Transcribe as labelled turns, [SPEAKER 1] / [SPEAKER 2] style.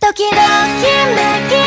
[SPEAKER 1] 時々めき